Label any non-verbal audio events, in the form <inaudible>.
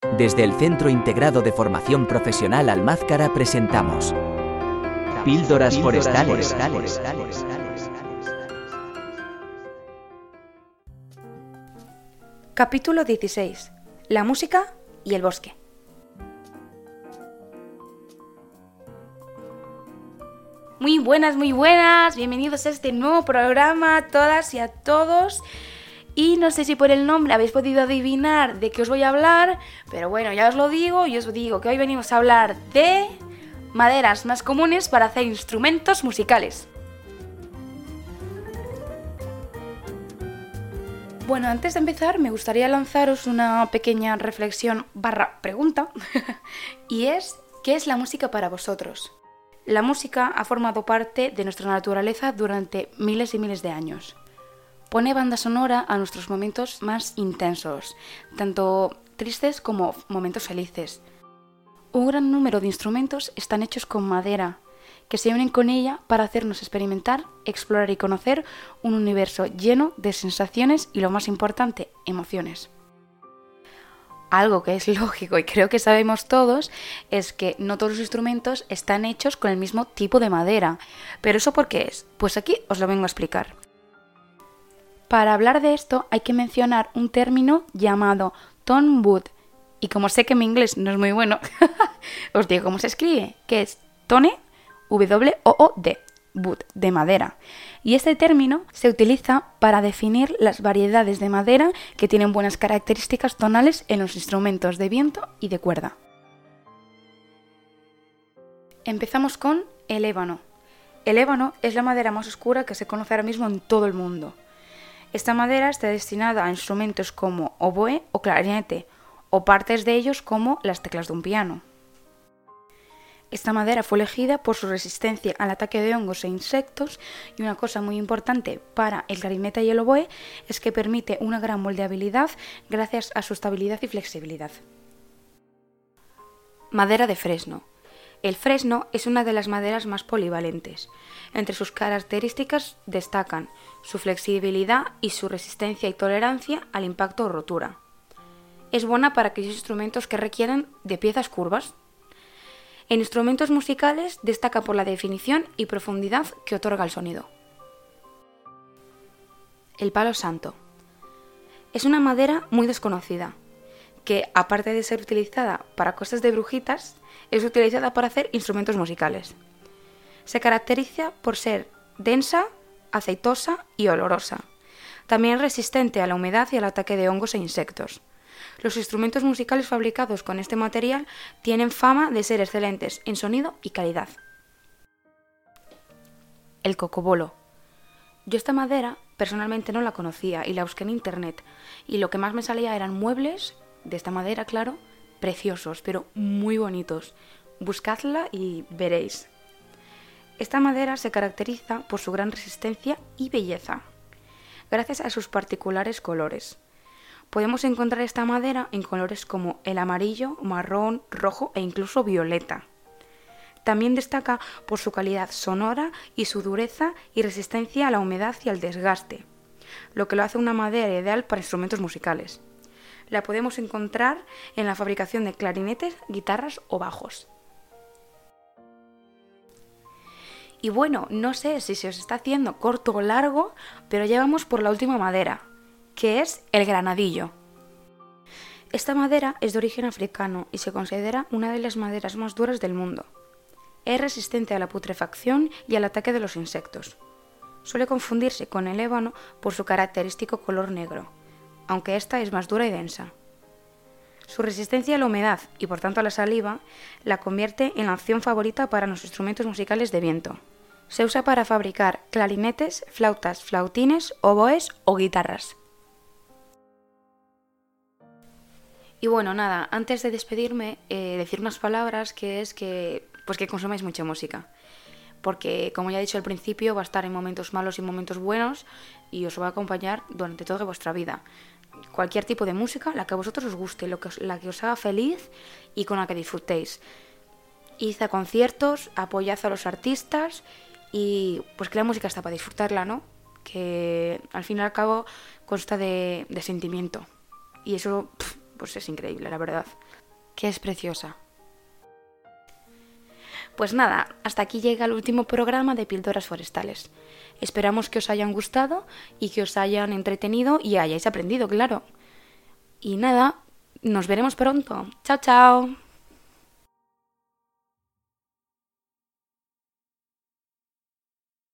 Desde el Centro Integrado de Formación Profesional Almázcara presentamos Píldoras, forestales. Capítulo 16. La música y el bosque. Muy buenas, muy buenas. Bienvenidos a este nuevo programa a todas y a todos. Y no sé si por el nombre habéis podido adivinar de qué os voy a hablar, pero bueno, ya os lo digo y os digo que hoy venimos a hablar de maderas más comunes para hacer instrumentos musicales. Bueno, antes de empezar me gustaría lanzaros una pequeña reflexión barra pregunta <laughs> y es ¿qué es la música para vosotros? La música ha formado parte de nuestra naturaleza durante miles y miles de años pone banda sonora a nuestros momentos más intensos, tanto tristes como momentos felices. Un gran número de instrumentos están hechos con madera, que se unen con ella para hacernos experimentar, explorar y conocer un universo lleno de sensaciones y, lo más importante, emociones. Algo que es <laughs> lógico y creo que sabemos todos es que no todos los instrumentos están hechos con el mismo tipo de madera. ¿Pero eso por qué es? Pues aquí os lo vengo a explicar. Para hablar de esto hay que mencionar un término llamado tone wood. Y como sé que mi inglés no es muy bueno, <laughs> os digo cómo se escribe, que es tone, W-O-O-D, wood, de madera. Y este término se utiliza para definir las variedades de madera que tienen buenas características tonales en los instrumentos de viento y de cuerda. Empezamos con el ébano. El ébano es la madera más oscura que se conoce ahora mismo en todo el mundo. Esta madera está destinada a instrumentos como oboe o clarinete, o partes de ellos como las teclas de un piano. Esta madera fue elegida por su resistencia al ataque de hongos e insectos y una cosa muy importante para el clarinete y el oboe es que permite una gran moldeabilidad gracias a su estabilidad y flexibilidad. Madera de fresno. El fresno es una de las maderas más polivalentes. Entre sus características destacan su flexibilidad y su resistencia y tolerancia al impacto o rotura. Es buena para aquellos instrumentos que requieran de piezas curvas. En instrumentos musicales destaca por la definición y profundidad que otorga el sonido. El palo santo. Es una madera muy desconocida, que aparte de ser utilizada para cosas de brujitas, es utilizada para hacer instrumentos musicales. Se caracteriza por ser densa, aceitosa y olorosa. También es resistente a la humedad y al ataque de hongos e insectos. Los instrumentos musicales fabricados con este material tienen fama de ser excelentes en sonido y calidad. El cocobolo. Yo esta madera personalmente no la conocía y la busqué en internet y lo que más me salía eran muebles de esta madera, claro, preciosos, pero muy bonitos. Buscadla y veréis. Esta madera se caracteriza por su gran resistencia y belleza, gracias a sus particulares colores. Podemos encontrar esta madera en colores como el amarillo, marrón, rojo e incluso violeta. También destaca por su calidad sonora y su dureza y resistencia a la humedad y al desgaste, lo que lo hace una madera ideal para instrumentos musicales la podemos encontrar en la fabricación de clarinetes, guitarras o bajos. Y bueno, no sé si se os está haciendo corto o largo, pero ya vamos por la última madera, que es el granadillo. Esta madera es de origen africano y se considera una de las maderas más duras del mundo. Es resistente a la putrefacción y al ataque de los insectos. Suele confundirse con el ébano por su característico color negro, aunque esta es más dura y densa. Su resistencia a la humedad y por tanto a la saliva la convierte en la opción favorita para los instrumentos musicales de viento. Se usa para fabricar clarinetes, flautas, flautines, oboes o guitarras. Y bueno, nada, antes de despedirme, eh, decir unas palabras que es que, pues que consumáis mucha música. Porque, como ya he dicho al principio, va a estar en momentos malos y momentos buenos y os va a acompañar durante toda vuestra vida cualquier tipo de música, la que a vosotros os guste, lo que la que os haga feliz y con la que disfrutéis. Id a conciertos, apoyad a los artistas y pues que la música está para disfrutarla, ¿no? Que al fin y al cabo consta de, sentimiento. Y eso pues es increíble, la verdad. Que es preciosa. Pues nada, hasta aquí llega el último programa de Píldoras Forestales. Esperamos que os hayan gustado y que os hayan entretenido y hayáis aprendido, claro. Y nada, nos veremos pronto. Chao, chao.